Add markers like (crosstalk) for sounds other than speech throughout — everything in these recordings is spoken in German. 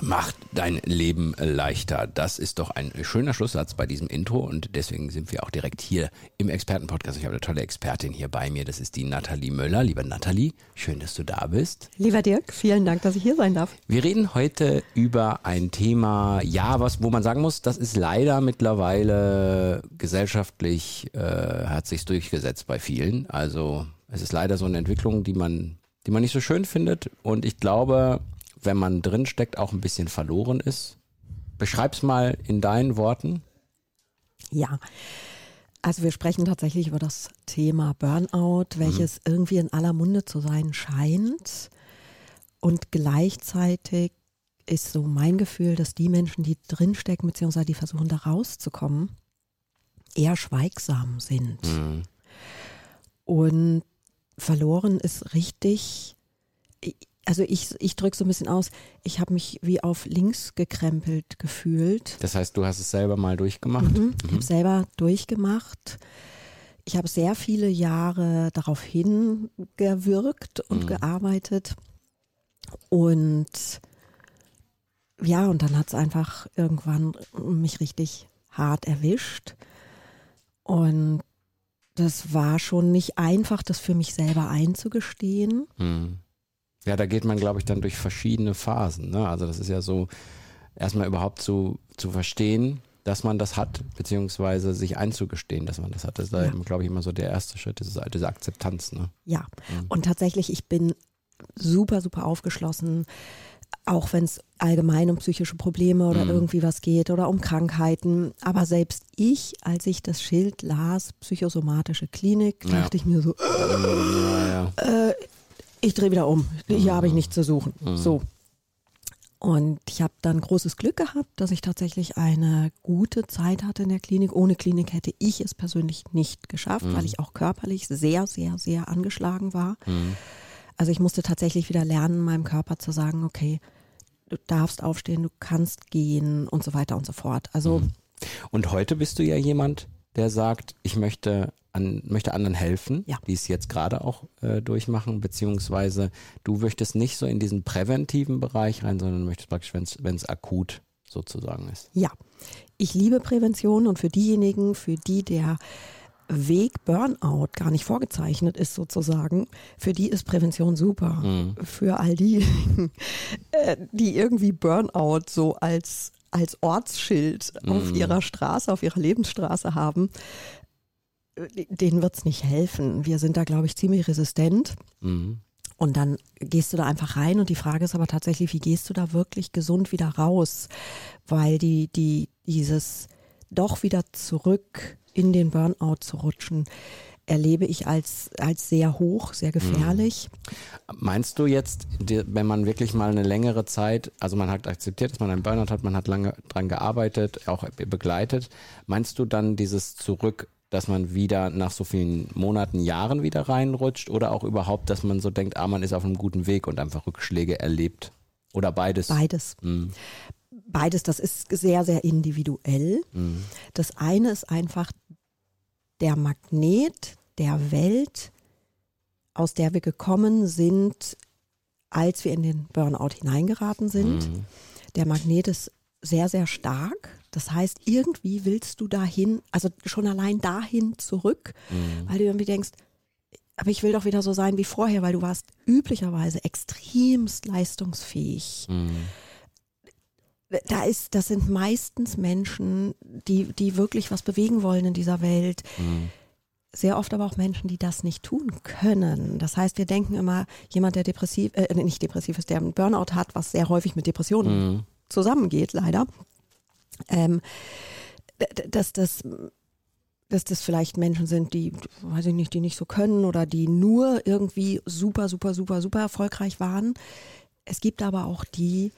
Macht dein Leben leichter. Das ist doch ein schöner Schlusssatz bei diesem Intro und deswegen sind wir auch direkt hier im Expertenpodcast. Ich habe eine tolle Expertin hier bei mir. Das ist die Nathalie Möller. Liebe Nathalie, schön, dass du da bist. Lieber Dirk, vielen Dank, dass ich hier sein darf. Wir reden heute über ein Thema, ja, was, wo man sagen muss, das ist leider mittlerweile gesellschaftlich, äh, hat sich durchgesetzt bei vielen. Also es ist leider so eine Entwicklung, die man, die man nicht so schön findet und ich glaube, wenn man drin steckt, auch ein bisschen verloren ist. Beschreib's mal in deinen Worten. Ja. Also wir sprechen tatsächlich über das Thema Burnout, welches mhm. irgendwie in aller Munde zu sein scheint. Und gleichzeitig ist so mein Gefühl, dass die Menschen, die drinstecken, beziehungsweise die versuchen da rauszukommen, eher schweigsam sind. Mhm. Und verloren ist richtig also ich, ich drücke so ein bisschen aus, ich habe mich wie auf links gekrempelt gefühlt. Das heißt, du hast es selber mal durchgemacht? Mhm, ich mhm. habe selber durchgemacht. Ich habe sehr viele Jahre darauf hingewirkt und mhm. gearbeitet. Und ja, und dann hat es einfach irgendwann mich richtig hart erwischt. Und das war schon nicht einfach, das für mich selber einzugestehen. Mhm. Ja, da geht man, glaube ich, dann durch verschiedene Phasen. Ne? Also das ist ja so, erstmal überhaupt zu, zu verstehen, dass man das hat, beziehungsweise sich einzugestehen, dass man das hat. Das ist, ja. glaube ich, immer so der erste Schritt, diese, diese Akzeptanz. Ne? Ja, mhm. und tatsächlich, ich bin super, super aufgeschlossen, auch wenn es allgemein um psychische Probleme oder mhm. irgendwie was geht oder um Krankheiten. Aber selbst ich, als ich das Schild las, psychosomatische Klinik, ja. dachte ich mir so, ja, ja. Äh, ich drehe wieder um. Hier habe ich nichts zu suchen. Mhm. So. Und ich habe dann großes Glück gehabt, dass ich tatsächlich eine gute Zeit hatte in der Klinik. Ohne Klinik hätte ich es persönlich nicht geschafft, mhm. weil ich auch körperlich sehr, sehr, sehr angeschlagen war. Mhm. Also ich musste tatsächlich wieder lernen, meinem Körper zu sagen, okay, du darfst aufstehen, du kannst gehen und so weiter und so fort. Also mhm. und heute bist du ja jemand, der sagt, ich möchte an, möchte anderen helfen, ja. die es jetzt gerade auch äh, durchmachen, beziehungsweise du möchtest nicht so in diesen präventiven Bereich rein, sondern möchtest praktisch, wenn es akut sozusagen ist. Ja, ich liebe Prävention und für diejenigen, für die der Weg Burnout gar nicht vorgezeichnet ist sozusagen, für die ist Prävention super. Mhm. Für all die, (laughs) äh, die irgendwie Burnout so als als Ortsschild mhm. auf ihrer Straße, auf ihrer Lebensstraße haben, denen wird es nicht helfen. Wir sind da, glaube ich, ziemlich resistent. Mhm. Und dann gehst du da einfach rein und die Frage ist aber tatsächlich, wie gehst du da wirklich gesund wieder raus? Weil die, die, dieses doch wieder zurück in den Burnout zu rutschen, erlebe ich als, als sehr hoch, sehr gefährlich. Mhm. Meinst du jetzt, wenn man wirklich mal eine längere Zeit, also man hat akzeptiert, dass man einen Burnout hat, man hat lange dran gearbeitet, auch begleitet, meinst du dann dieses Zurück dass man wieder nach so vielen Monaten, Jahren wieder reinrutscht oder auch überhaupt, dass man so denkt, ah, man ist auf einem guten Weg und einfach Rückschläge erlebt? Oder beides? Beides. Mhm. Beides, das ist sehr, sehr individuell. Mhm. Das eine ist einfach der Magnet der Welt, aus der wir gekommen sind, als wir in den Burnout hineingeraten sind. Mhm. Der Magnet ist sehr, sehr stark. Das heißt, irgendwie willst du dahin, also schon allein dahin zurück, mhm. weil du irgendwie denkst, aber ich will doch wieder so sein wie vorher, weil du warst üblicherweise extremst leistungsfähig. Mhm. Da ist, das sind meistens Menschen, die, die wirklich was bewegen wollen in dieser Welt. Mhm. Sehr oft aber auch Menschen, die das nicht tun können. Das heißt, wir denken immer, jemand, der depressiv, äh, nicht depressiv ist, der einen Burnout hat, was sehr häufig mit Depressionen mhm zusammengeht, leider. Ähm, dass das dass das vielleicht Menschen sind, die, weiß ich nicht, die nicht so können oder die nur irgendwie super, super, super, super erfolgreich waren. Es gibt aber auch die,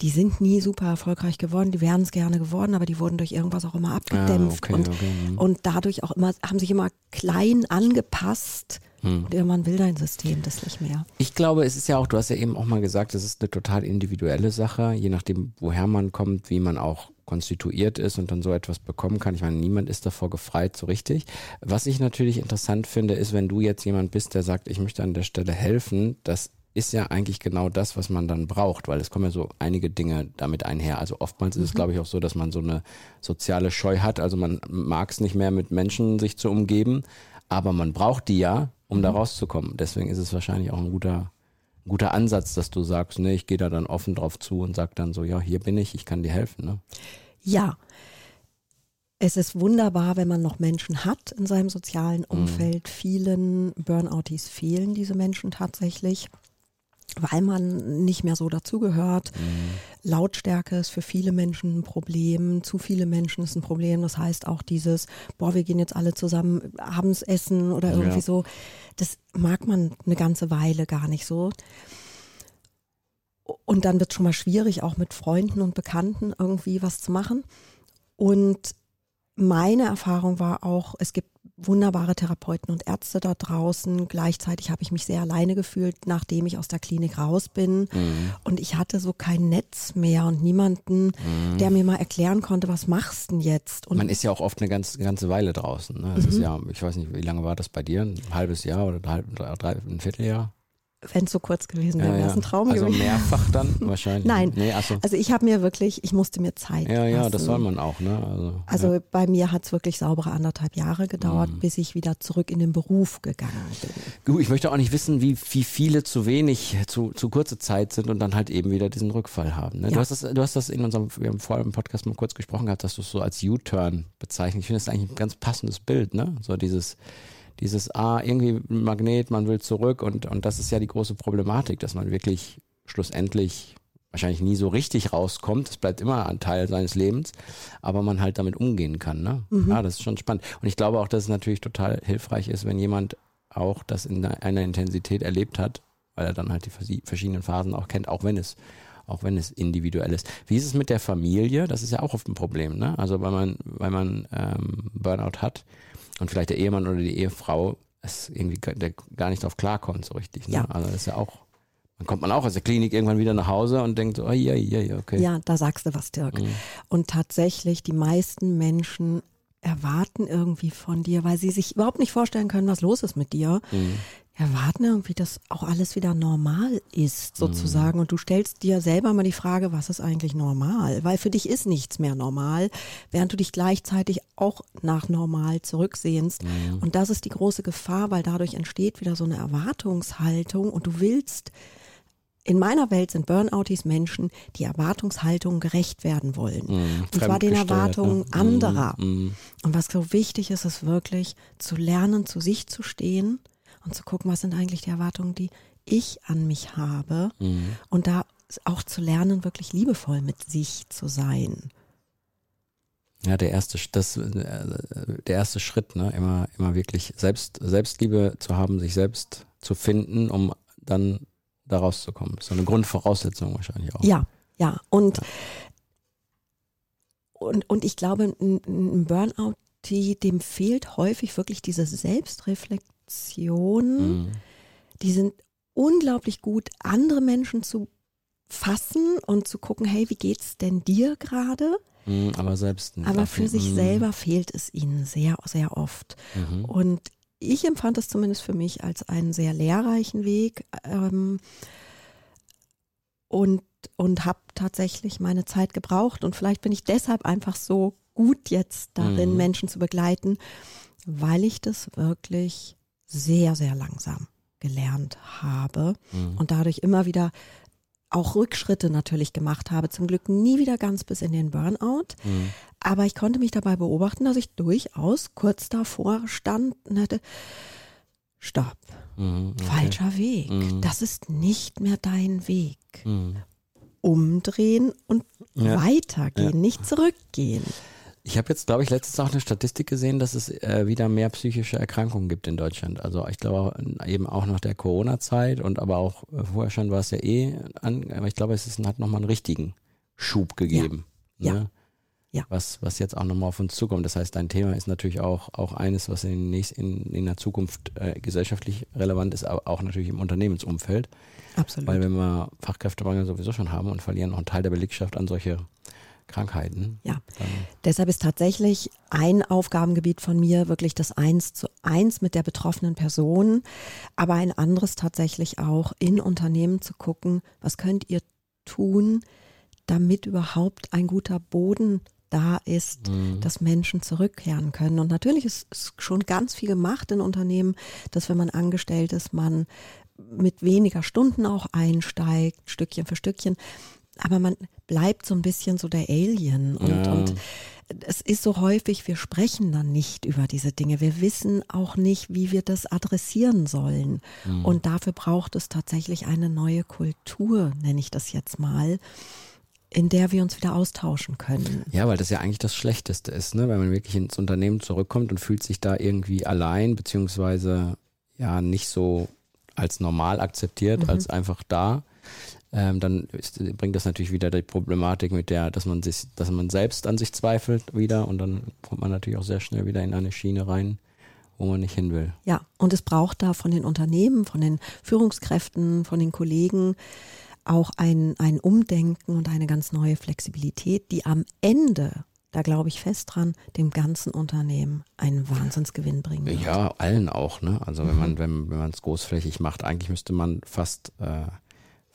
die sind nie super erfolgreich geworden, die wären es gerne geworden, aber die wurden durch irgendwas auch immer abgedämpft Ah, okay, und, okay, mhm. und dadurch auch immer, haben sich immer klein angepasst Hm. und irgendwann will dein System das nicht mehr. Ich glaube, es ist ja auch, du hast ja eben auch mal gesagt, es ist eine total individuelle Sache, je nachdem, woher man kommt, wie man auch konstituiert ist und dann so etwas bekommen kann. Ich meine, niemand ist davor gefreit, so richtig. Was ich natürlich interessant finde, ist, wenn du jetzt jemand bist, der sagt, ich möchte an der Stelle helfen, das ist ja eigentlich genau das, was man dann braucht, weil es kommen ja so einige Dinge damit einher. Also oftmals ist es, glaube ich, auch so, dass man so eine soziale Scheu hat. Also man mag es nicht mehr mit Menschen sich zu umgeben, aber man braucht die ja, um da rauszukommen. Deswegen ist es wahrscheinlich auch ein guter, ein guter Ansatz, dass du sagst, ne, ich gehe da dann offen drauf zu und sag dann so, ja, hier bin ich, ich kann dir helfen. Ne? Ja. Es ist wunderbar, wenn man noch Menschen hat in seinem sozialen Umfeld. Vielen Burnouties fehlen diese Menschen tatsächlich, weil man nicht mehr so dazugehört. Lautstärke ist für viele Menschen ein Problem, zu viele Menschen ist ein Problem. Das heißt auch dieses, boah, wir gehen jetzt alle zusammen abends essen oder irgendwie Ja. so. Das mag man eine ganze Weile gar nicht so. Und dann wird es schon mal schwierig, auch mit Freunden und Bekannten irgendwie was zu machen. Und meine Erfahrung war auch, es gibt wunderbare Therapeuten und Ärzte da draußen. Gleichzeitig habe ich mich sehr alleine gefühlt, nachdem ich aus der Klinik raus bin. Und ich hatte so kein Netz mehr und niemanden, der mir mal erklären konnte, was machst denn jetzt? Und Man ist ja auch oft eine ganze, ganze Weile draußen. Ne? Das ist ja, ich weiß nicht, wie lange war das bei dir? Ein halbes Jahr oder drei, drei, ein Vierteljahr? Wenn es so kurz gewesen wäre, wäre es ein Traum also gewesen. mehrfach dann (laughs) wahrscheinlich. Nein, Nee, achso. also ich habe mir wirklich, ich musste mir Zeit Ja, ja, lassen. das soll man auch, ne? Also, Also ja. bei mir hat es wirklich saubere anderthalb Jahre gedauert, bis ich wieder zurück in den Beruf gegangen bin. Gut, ich möchte auch nicht wissen, wie, wie viele zu wenig, zu, zu kurze Zeit sind und dann halt eben wieder diesen Rückfall haben. Ne? Du, Ja. hast das, du hast das in unserem, wir haben vorher im Podcast mal kurz gesprochen gehabt, dass du es so als U-Turn bezeichnest. Ich finde das eigentlich ein ganz passendes Bild, ne? So dieses, dieses, ah, irgendwie Magnet, man will zurück und, und das ist ja die große Problematik, dass man wirklich schlussendlich wahrscheinlich nie so richtig rauskommt. Es bleibt immer ein Teil seines Lebens, aber man halt damit umgehen kann. Ne? Ja, das ist schon spannend. Und ich glaube auch, dass es natürlich total hilfreich ist, wenn jemand auch das in einer Intensität erlebt hat, weil er dann halt die verschiedenen Phasen auch kennt, auch wenn es auch wenn es individuell ist. Wie ist es mit der Familie? Das ist ja auch oft ein Problem, ne? Also weil man, weil man ähm, Burnout hat und vielleicht der Ehemann oder die Ehefrau es irgendwie der gar nicht drauf klarkommt so richtig. Ne? Ja. Also das ist ja auch, dann kommt man auch aus der Klinik irgendwann wieder nach Hause und denkt so, oh, ja, ja, ja, okay. Ja, da sagst du was, Dirk. Und tatsächlich, die meisten Menschen erwarten irgendwie von dir, weil sie sich überhaupt nicht vorstellen können, was los ist mit dir, erwarten irgendwie, dass auch alles wieder normal ist, sozusagen. Und du stellst dir selber mal die Frage, was ist eigentlich normal? Weil für dich ist nichts mehr normal, während du dich gleichzeitig auch nach normal zurücksehnst. Und das ist die große Gefahr, weil dadurch entsteht wieder so eine Erwartungshaltung und du willst in meiner Welt sind Burnouties Menschen, die Erwartungshaltungen gerecht werden wollen. und zwar den fremdgesteuert, Erwartungen ne? anderer. Mhm. Und was so wichtig ist, ist wirklich zu lernen, zu sich zu stehen und zu gucken, was sind eigentlich die Erwartungen, die ich an mich habe. Mhm. Und da auch zu lernen, wirklich liebevoll mit sich zu sein. Ja, der erste, das, äh, der erste Schritt, ne? Immer, immer wirklich Selbst, Selbstliebe zu haben, sich selbst zu finden, um dann da rauszukommen. So eine Grundvoraussetzung wahrscheinlich auch. Ja, ja. Und, und, und ich glaube, ein, ein Burnout, die, dem fehlt häufig wirklich diese Selbstreflexion. Mhm. Die sind unglaublich gut, andere Menschen zu fassen und zu gucken, hey, wie geht's denn dir gerade? Mhm, aber selbst. Aber für sich Mhm. selber fehlt es ihnen sehr, sehr oft. Mhm. Und ich empfand es zumindest für mich als einen sehr lehrreichen Weg ähm, und, und habe tatsächlich meine Zeit gebraucht. Und vielleicht bin ich deshalb einfach so gut jetzt darin, Mhm. Menschen zu begleiten, weil ich das wirklich sehr, sehr langsam gelernt habe Mhm. und dadurch immer wieder auch Rückschritte natürlich gemacht habe. Zum Glück nie wieder ganz bis in den Burnout. Mhm. Aber ich konnte mich dabei beobachten, dass ich durchaus kurz davor stand und hatte, stopp, Mhm. Okay. falscher Weg. Mhm. Das ist nicht mehr dein Weg. Mhm. Umdrehen und Ja. weitergehen, Ja. nicht zurückgehen. Ich habe jetzt, glaube ich, letztens auch eine Statistik gesehen, dass es äh, wieder mehr psychische Erkrankungen gibt in Deutschland. Also ich glaube auch, eben auch nach der Corona-Zeit und aber auch äh, vorher schon war es ja eh, an, aber ich glaube, es ist, hat nochmal einen richtigen Schub gegeben. Ja. Ne? Ja. Was, was jetzt auch nochmal auf uns zukommt. Das heißt, dein Thema ist natürlich auch, auch eines, was in, den nächsten, in, in der Zukunft äh, gesellschaftlich relevant ist, aber auch natürlich im Unternehmensumfeld. Absolut. Weil wenn wir Fachkräftemangel sowieso schon haben und verlieren noch einen Teil der Belegschaft an solche Krankheiten. Ja, dann, deshalb ist tatsächlich ein Aufgabengebiet von mir wirklich das Eins zu eins mit der betroffenen Person, aber ein anderes tatsächlich auch in Unternehmen zu gucken, was könnt ihr tun, damit überhaupt ein guter Boden da ist, Mhm. dass Menschen zurückkehren können. Und natürlich ist, ist schon ganz viel gemacht in Unternehmen, dass wenn man angestellt ist, man mit weniger Stunden auch einsteigt, Stückchen für Stückchen. Aber man bleibt so ein bisschen so der Alien. Und, Ja. und es ist so häufig, wir sprechen dann nicht über diese Dinge. Wir wissen auch nicht, wie wir das adressieren sollen. Mhm. Und dafür braucht es tatsächlich eine neue Kultur, nenne ich das jetzt mal, in der wir uns wieder austauschen können. Ja, weil das ja eigentlich das Schlechteste ist, ne? wenn man wirklich ins Unternehmen zurückkommt und fühlt sich da irgendwie allein, beziehungsweise ja nicht so als normal akzeptiert, als einfach da. Ähm, dann ist, bringt das natürlich wieder die Problematik mit der, dass man sich, dass man selbst an sich zweifelt wieder und dann kommt man natürlich auch sehr schnell wieder in eine Schiene rein, wo man nicht hin will. Ja, und es braucht da von den Unternehmen, von den Führungskräften, von den Kollegen auch ein, ein Umdenken und eine ganz neue Flexibilität, die am Ende, da glaube ich fest dran, dem ganzen Unternehmen einen Wahnsinnsgewinn bringen wird. Ja, allen auch, ne? Also wenn man, wenn, wenn man es großflächig macht, eigentlich müsste man fast, äh,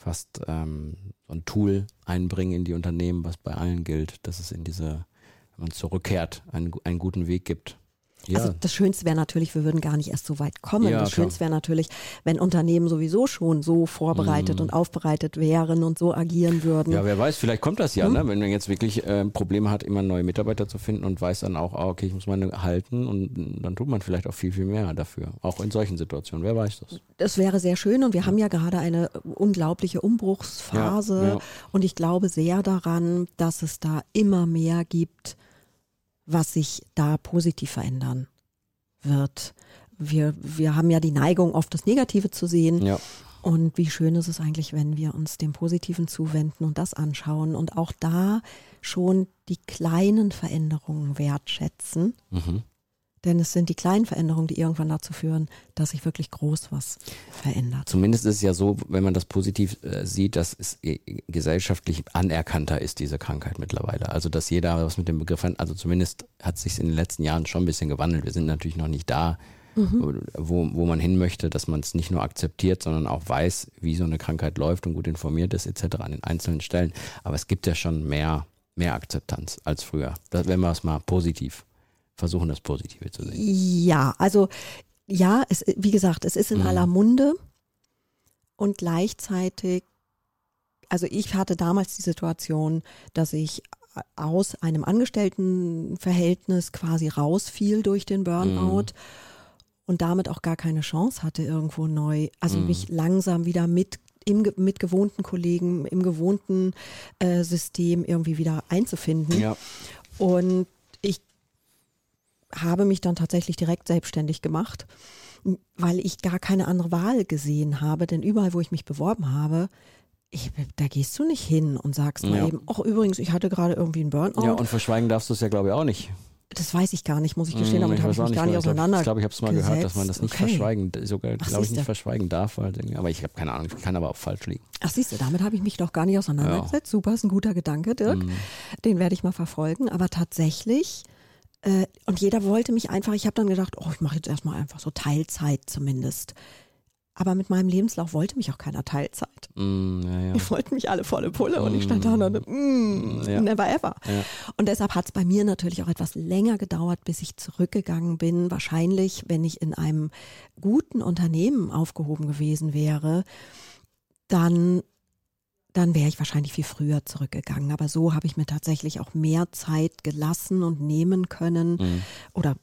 fast ähm, so ein Tool einbringen in die Unternehmen, was bei allen gilt, dass es in diese, wenn man zurückkehrt, einen, einen guten Weg gibt. Ja, Also das Schönste wäre natürlich, wir würden gar nicht erst so weit kommen. Ja, das. Schönste wäre natürlich, wenn Unternehmen sowieso schon so vorbereitet und aufbereitet wären und so agieren würden. Mhm. ja, wer weiß, vielleicht kommt das ja, Hm? ne? wenn man jetzt wirklich äh, Probleme hat, immer neue Mitarbeiter zu finden und weiß dann auch, ah, okay, ich muss meine halten und dann tut man vielleicht auch viel, viel mehr dafür. Auch in solchen Situationen, wer weiß das. Das wäre sehr schön und wir haben ja gerade eine unglaubliche Umbruchsphase Ja, ja. und ich glaube sehr daran, dass es da immer mehr gibt, was sich da positiv verändern wird. Wir, wir haben ja die Neigung, oft das Negative zu sehen. Ja. Und wie schön ist es eigentlich, wenn wir uns dem Positiven zuwenden und das anschauen und auch da schon die kleinen Veränderungen wertschätzen. Mhm. Denn es sind die kleinen Veränderungen, die irgendwann dazu führen, dass sich wirklich groß was verändert. Zumindest ist es ja so, wenn man das positiv äh, sieht, dass es äh, gesellschaftlich anerkannter ist, diese Krankheit mittlerweile. Also, dass jeder was mit dem Begriff hat, also zumindest hat sich in den letzten Jahren schon ein bisschen gewandelt. Wir sind natürlich noch nicht da, wo, wo man hin möchte, dass man es nicht nur akzeptiert, sondern auch weiß, wie so eine Krankheit läuft und gut informiert ist, etc. an den einzelnen Stellen. Aber es gibt ja schon mehr, mehr Akzeptanz als früher. Das, wenn wir es mal positiv versuchen, das Positive zu sehen. Ja, also ja, es, wie gesagt, es ist in Mhm. aller Munde und gleichzeitig, also ich hatte damals die Situation, dass ich aus einem Angestelltenverhältnis quasi rausfiel durch den Burnout und damit auch gar keine Chance hatte, irgendwo neu, also Mhm. mich langsam wieder mit im, mit gewohnten Kollegen, im gewohnten äh, System irgendwie wieder einzufinden. Ja. Und ich habe mich dann tatsächlich direkt selbstständig gemacht, weil ich gar keine andere Wahl gesehen habe. Denn überall, wo ich mich beworben habe, ich, da gehst du nicht hin und sagst mal Ja. eben, ach übrigens, ich hatte gerade irgendwie einen Burnout. Ja, und verschweigen darfst du es ja, glaube ich, auch nicht. das weiß ich gar nicht, muss ich gestehen, Hm, damit habe ich mich gar nicht ich glaub- auseinander. Ich glaube, ich habe es mal gehört, dass man das nicht Okay. verschweigen, sogar, Ach, glaube ich, nicht verschweigen darf. Weil, aber ich habe keine Ahnung, ich kann aber auch falsch liegen. Ach siehst du, damit habe ich mich doch gar nicht auseinandergesetzt. Super, ist ein guter Gedanke, Dirk. Mhm. Den werde ich mal verfolgen. Aber tatsächlich, äh, und jeder wollte mich einfach, ich habe dann gedacht, oh, ich mache jetzt erstmal einfach so Teilzeit zumindest. Aber mit meinem Lebenslauf wollte mich auch keiner Teilzeit. Mm, ja, ja. Die wollten mich alle volle Pulle und ich stand da und dachte, mm, Ja. never ever. Ja. Und deshalb hat es bei mir natürlich auch etwas länger gedauert, bis ich zurückgegangen bin. Wahrscheinlich, wenn ich in einem guten Unternehmen aufgehoben gewesen wäre, dann, dann wäre ich wahrscheinlich viel früher zurückgegangen. Aber so habe ich mir tatsächlich auch mehr Zeit gelassen und nehmen können Mhm. oder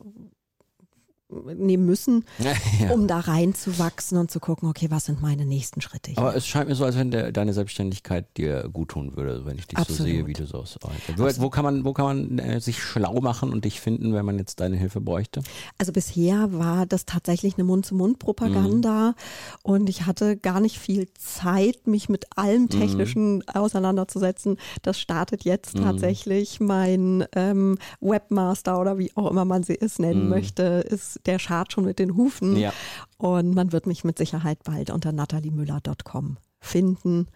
nehmen müssen, (laughs) Ja. um da reinzuwachsen und zu gucken, okay, was sind meine nächsten Schritte hier. Aber es scheint mir so, als wenn der, deine Selbstständigkeit dir gut tun würde, wenn ich dich so Absolut. sehe, wie du so aus. Wo, wo kann man, wo kann man äh, sich schlau machen und dich finden, wenn man jetzt deine Hilfe bräuchte? Also bisher war das tatsächlich eine Mund-zu-Mund-Propaganda und ich hatte gar nicht viel Zeit, mich mit allem Technischen auseinanderzusetzen. Das startet jetzt tatsächlich mein ähm, Webmaster oder wie auch immer man sie es nennen möchte, ist der Schart schon mit den Hufen. Ja. Und man wird mich mit Sicherheit bald unter nataliemüller.com finden.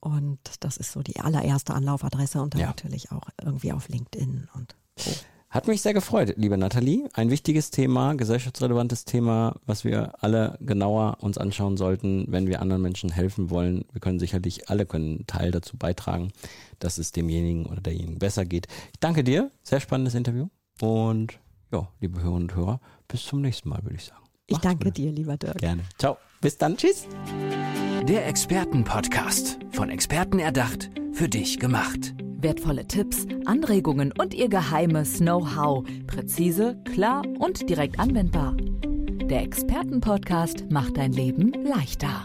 Und das ist so die allererste Anlaufadresse und dann Ja. natürlich auch irgendwie auf LinkedIn und Co. Hat mich sehr gefreut, liebe Nathalie. Ein wichtiges Thema, gesellschaftsrelevantes Thema, was wir alle genauer uns anschauen sollten, wenn wir anderen Menschen helfen wollen. Wir können sicherlich alle können einen Teil dazu beitragen, dass es demjenigen oder derjenigen besser geht. Ich danke dir. Sehr spannendes Interview. Und ja, liebe Hörerinnen und Hörer, bis zum nächsten Mal, würde ich sagen. Ich Macht's danke gut. dir, lieber Dirk. Gerne. Ciao. Bis dann. Tschüss. Der Expertenpodcast. Von Experten erdacht, für dich gemacht. Wertvolle Tipps, Anregungen und ihr geheimes Know-how. Präzise, klar und direkt anwendbar. Der Expertenpodcast macht dein Leben leichter.